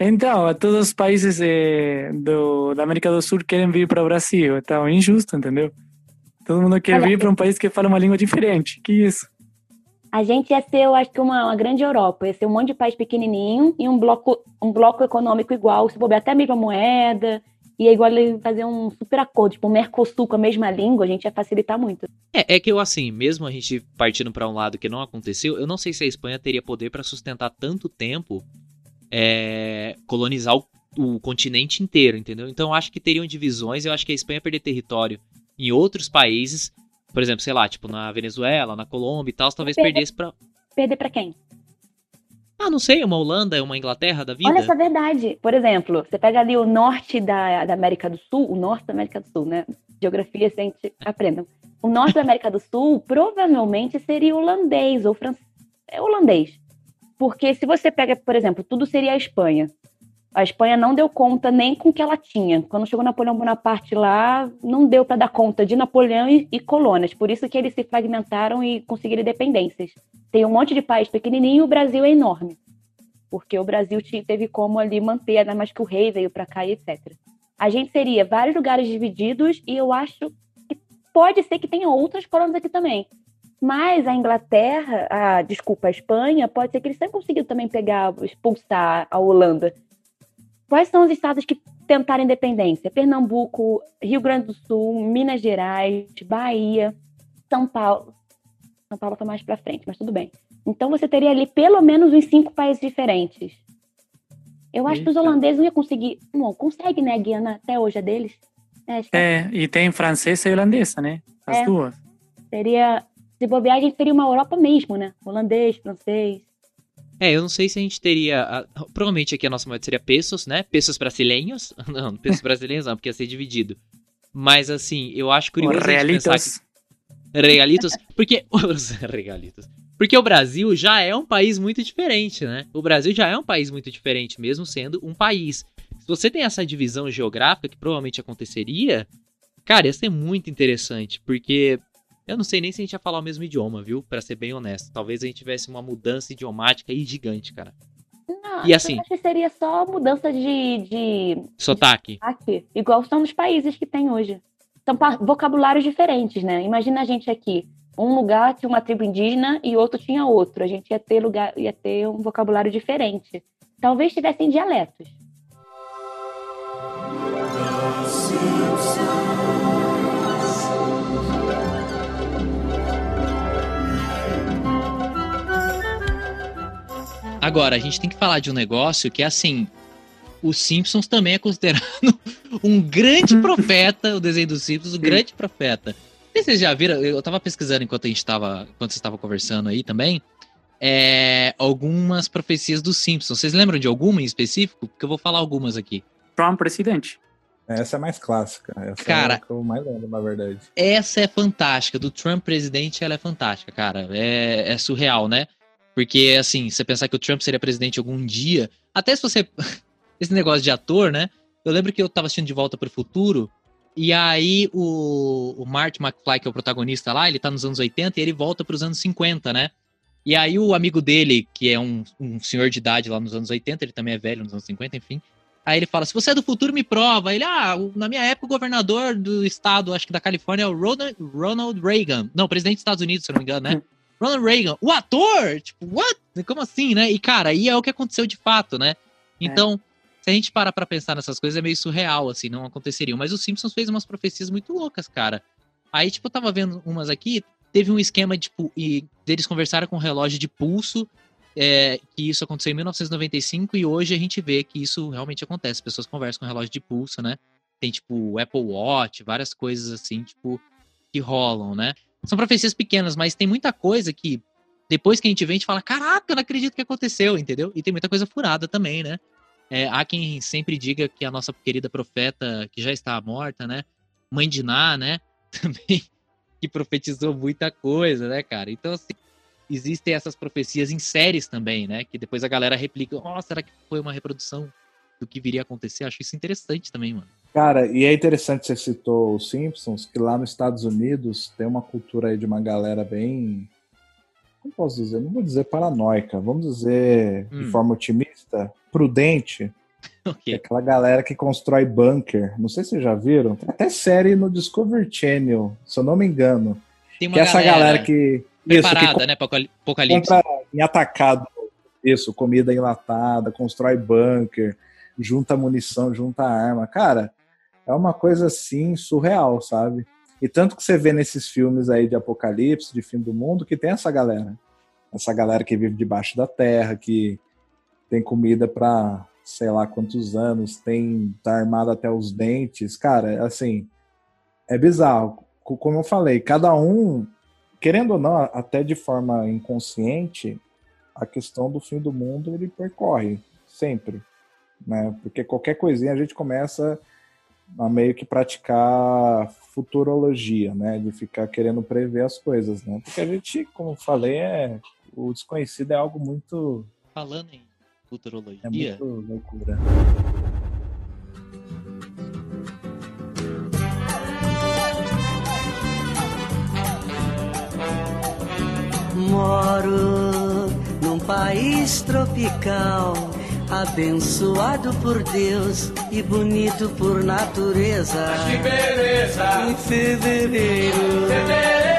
Então, todos os países eh, do, da América do Sul querem vir para o Brasil. Então, é injusto, entendeu? Todo mundo quer Olha, vir para um país que fala uma língua diferente. Que isso? A gente ia ser, eu acho que, uma, uma, grande Europa. Ia ser um monte de país pequenininho e um bloco, um bloco econômico igual. Se bobear até a mesma moeda. E é igual fazer um super acordo, tipo, um Mercosul com a mesma língua, a gente ia facilitar muito. É, é que eu, assim, mesmo a gente partindo para um lado que não aconteceu, eu não sei se a Espanha teria poder para sustentar tanto tempo é, colonizar o, o, continente inteiro, entendeu? Então eu acho que teriam divisões, eu acho que a Espanha perder território em outros países, por exemplo, sei lá, tipo na Venezuela, na Colômbia e tal, talvez perder, perdesse para Perder para quem? Ah, não sei, uma Holanda, uma Inglaterra da vida? Olha essa verdade. Por exemplo, você pega ali o norte da, da América do Sul, o norte da América do Sul, né? Geografia, gente aprendam. O norte da América do Sul provavelmente seria holandês ou francês. É holandês. Porque se você pega, por exemplo, tudo seria a Espanha. A Espanha não deu conta nem com o que ela tinha. Quando chegou Napoleão Bonaparte lá, não deu para dar conta de Napoleão e, e, colônias. Por isso que eles se fragmentaram e conseguiram independências. Tem um monte de país pequenininho e o Brasil é enorme. Porque o Brasil teve como ali manter, ainda mais que o rei veio para cá e etc. A gente seria vários lugares divididos e eu acho que pode ser que tenha outras colônias aqui também. Mas a Inglaterra, a, desculpa, a Espanha, pode ser que eles tenham conseguido também pegar, expulsar a Holanda. Quais são os estados que tentaram independência? Pernambuco, Rio Grande do Sul, Minas Gerais, Bahia, São Paulo. São Paulo está mais para frente, mas tudo bem. Então você teria ali pelo menos uns cinco países diferentes. Eu acho Eita. que os holandeses não iam conseguir. Bom, consegue, né? Guiana até hoje é deles. É, é e tem francesa e holandesa, né? As é. duas. Seria se bobear, a gente teria uma Europa mesmo, né? Holandês, francês. É, eu não sei se a gente teria. A, provavelmente aqui a nossa moeda seria pesos, né? Pesos brasileiros. [LAUGHS] Não, pesos brasileiros não, porque ia ser dividido. Mas assim, eu acho curioso. realitos. Que, realitos. Porque. [LAUGHS] Os regalitos. Porque o Brasil já é um país muito diferente, né? O Brasil já é um país muito diferente, mesmo sendo um país. Se você tem essa divisão geográfica, que provavelmente aconteceria, cara, ia ser muito interessante. Porque eu não sei nem se a gente ia falar o mesmo idioma, viu? Para ser bem honesto. Talvez a gente tivesse uma mudança idiomática aí gigante, cara. Não, e assim, eu acho que seria só mudança de, de sotaque. de igual são os países que tem hoje. São vocabulários diferentes, né? Imagina a gente aqui, um lugar tinha uma tribo indígena e outro tinha outro. A gente ia ter lugar, ia ter um vocabulário diferente. Talvez tivessem dialetos. Agora, a gente tem que falar de um negócio que é assim. O Simpsons também é considerado [LAUGHS] um grande profeta, o desenho dos Simpsons, um grande profeta. Não sei se vocês já viram, eu tava pesquisando enquanto a gente tava. Enquanto vocês estavam conversando aí também. É, algumas profecias dos Simpsons. Vocês lembram de alguma em específico? Porque eu vou falar algumas aqui. Trump presidente. Essa é mais clássica. Essa cara, é a que eu mais lembro, na verdade. Essa é fantástica. Do Trump presidente, ela é fantástica, cara. É, é surreal, né? Porque, assim, você pensar que o Trump seria presidente algum dia, até se você. [LAUGHS] Esse negócio de ator, né? Eu lembro que eu tava assistindo De Volta para o Futuro, e aí o, o Marty McFly, que é o protagonista lá, ele tá nos anos 80 e ele volta para os anos 50, né? E aí o amigo dele, que é um, um senhor de idade lá nos anos 80, ele também é velho nos anos 50, enfim. Aí ele fala: se você é do futuro, me prova. Ele, ah, na minha época, o governador do estado, acho que da Califórnia, é o Ronald, Ronald Reagan. Não, presidente dos Estados Unidos, se não me engano, né? Ronald Reagan, o ator? Tipo, what? Como assim, né? E, cara, aí é o que aconteceu de fato, né? Então, é. se a gente parar pra pensar nessas coisas, é meio surreal, assim, não aconteceriam. Mas o Simpsons fez umas profecias muito loucas, cara. Aí, tipo, eu tava vendo umas aqui, teve um esquema, tipo, e eles conversaram com um relógio de pulso é, que isso aconteceu em 1995 e hoje a gente vê que isso realmente acontece. As pessoas conversam com relógio de pulso, né? Tem, tipo, Apple Watch, várias coisas assim, tipo, que rolam, né? São profecias pequenas, mas tem muita coisa que depois que a gente vê, a gente fala, caraca, eu não acredito que aconteceu, entendeu? E tem muita coisa furada também, né? É, há quem sempre diga que a nossa querida profeta, que já está morta, né? Mãe de Ná, né? [LAUGHS] Também que profetizou muita coisa, né, cara? Então, assim, existem essas profecias em séries também, né? Que depois a galera replica, oh, será que foi uma reprodução do que viria a acontecer? Acho isso interessante também, mano. Cara, e é interessante você citou os Simpsons, que lá nos Estados Unidos tem uma cultura aí de uma galera bem. Como posso dizer? Não vou dizer paranoica, vamos dizer hum. de forma otimista, prudente. [LAUGHS] Okay. É aquela galera que constrói bunker. Não sei se vocês já viram. Tem até série no Discovery Channel, se eu não me engano. Tem uma que é essa galera que. Preparada, isso, que né, apocalipse. Compra em atacado, isso, comida enlatada, constrói bunker, junta munição, junta arma. Cara, é uma coisa assim surreal, sabe? E tanto que você vê nesses filmes aí de apocalipse, de fim do mundo, que tem essa galera. Essa galera que vive debaixo da terra, que tem comida para sei lá quantos anos, tem tá armado até os dentes. Cara, assim, é bizarro. Como eu falei, cada um, querendo ou não, até de forma inconsciente, a questão do fim do mundo ele percorre sempre, né? Porque qualquer coisinha a gente começa a meio que praticar futurologia, né? De ficar querendo prever as coisas, né? Porque a gente, como falei, é o desconhecido é algo muito. Falando em futurologia. É muito loucura. Moro num país tropical abençoado por Deus e bonito por natureza. Mas que beleza! Em fevereiro, fevereiro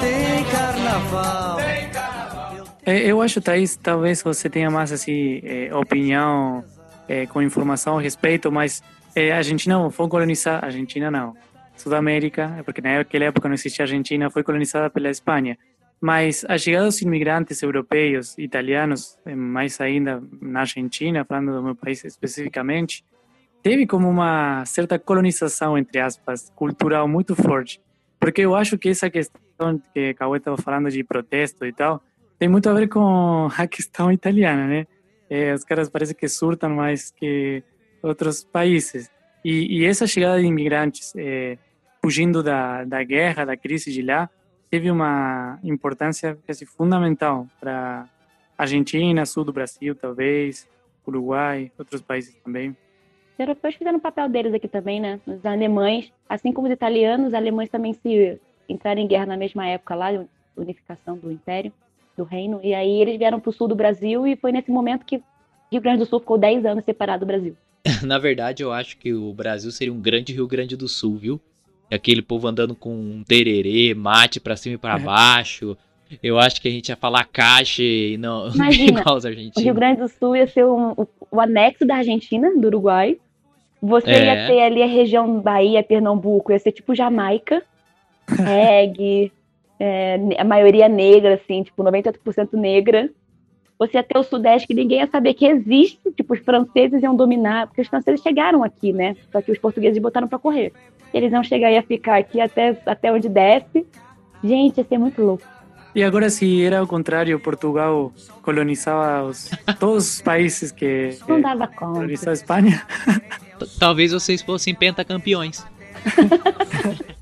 tem carnaval. Tem carnaval. É, eu acho, Thaís, talvez você tenha mais assim, é, opinião é, com informação a respeito, mas é, a Argentina não foi colonizar, a Argentina não. Sudamérica, porque naquela época não existia Argentina, foi colonizada pela Espanha. Mas a chegada dos imigrantes europeus, italianos, eh, mais ainda na Argentina, falando do meu país especificamente, teve como uma certa colonização, entre aspas, cultural muito forte. Porque eu acho que essa questão que Cauê estava falando de protesto e tal, tem muito a ver com [LAUGHS] a questão italiana, né? É, os caras parecem que surtam mais que outros países. E, e essa chegada de imigrantes, é, fugindo da, da guerra, da crise de lá, teve uma importância quase fundamental para Argentina, sul do Brasil, talvez, Uruguai, outros países também. Os europeus fizeram o papel deles aqui também, né? Os alemães, assim como os italianos, os alemães também se entraram em guerra na mesma época lá, unificação do Império, do Reino, e aí eles vieram para o sul do Brasil e foi nesse momento que Rio Grande do Sul ficou 10 anos separado do Brasil. [LAUGHS] na verdade, eu acho que o Brasil seria um grande Rio Grande do Sul, viu? Aquele povo andando com um tererê, mate pra cima e pra é. baixo. Eu acho que a gente ia falar caixa e não [LAUGHS] Imagina, igual os argentinos. O Rio Grande do Sul ia ser um, o, o, anexo da Argentina, do Uruguai. Você é. ia ter ali a região Bahia, Pernambuco, ia ser tipo Jamaica, [LAUGHS] reggae, é, a maioria negra, assim, tipo 98% negra. Você ia ter o Sudeste que ninguém ia saber que existe, tipo, os franceses iam dominar, porque os franceses chegaram aqui, né? Só que os portugueses botaram para correr eles vão chegar e ficar aqui até, até onde desce. Gente, ia ser muito louco. E agora, se era ao contrário, Portugal colonizava os, todos os países que. Não dava conta. Colonizava a Espanha. Talvez vocês fossem pentacampeões. [LAUGHS]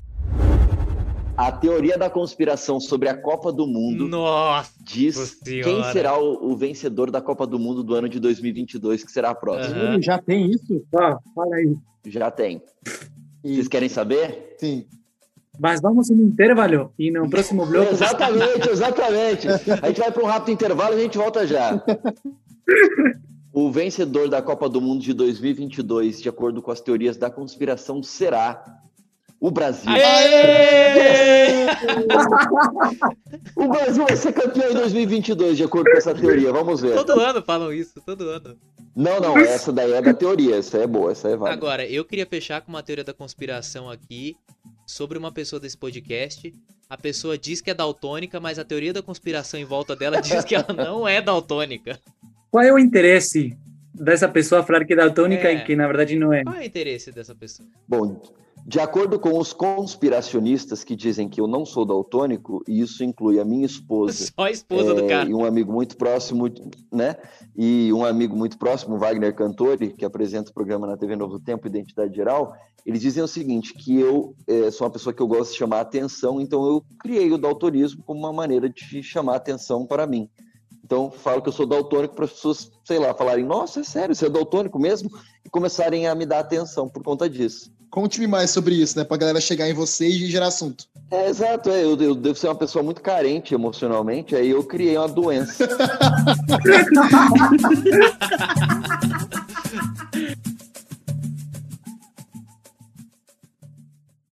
A teoria da conspiração sobre a Copa do Mundo Nossa diz senhora. quem será o, o, vencedor da Copa do Mundo do ano de 2022, que será a próxima. Uhum. Já tem isso? Tá, fala aí. Já tem. Vocês querem saber? Sim. Mas vamos em intervalo e no próximo bloco. [LAUGHS] exatamente, [LAUGHS] exatamente. A gente vai para um rápido intervalo e a gente volta já. [LAUGHS] O vencedor da Copa do Mundo de 2022, de acordo com as teorias da conspiração, será o Brasil. [LAUGHS] o Brasil vai ser campeão em 2022, de acordo com essa teoria. Vamos ver. Todo ano falam isso, todo ano. Não, não, essa daí é da teoria, essa é boa, essa é válida. Agora, eu queria fechar com uma teoria da conspiração aqui sobre uma pessoa desse podcast a pessoa diz que é daltônica, mas a teoria da conspiração em volta dela [LAUGHS] diz que ela não é daltônica. Qual é o interesse dessa pessoa falar que é daltônica É. e que na verdade não é? Qual é o interesse dessa pessoa? Bom, de acordo com os conspiracionistas que dizem que eu não sou daltônico, e isso inclui a minha esposa [LAUGHS] Só a esposa do é, cara. e um amigo muito próximo, né? E um amigo muito próximo, Wagner Cantori, que apresenta o programa na TV Novo Tempo, Identidade Geral, eles dizem o seguinte, que eu é, sou uma pessoa que eu gosto de chamar atenção, então eu criei o daltonismo como uma maneira de chamar atenção para mim. Então, falo que eu sou daltônico para as pessoas, sei lá, falarem, nossa, é sério, você é daltônico mesmo? E começarem a me dar atenção por conta disso. Conte-me mais sobre isso, né? Pra galera chegar em vocês e gerar assunto. É, exato, é, eu, eu devo ser uma pessoa muito carente emocionalmente, aí eu criei uma doença. [LAUGHS]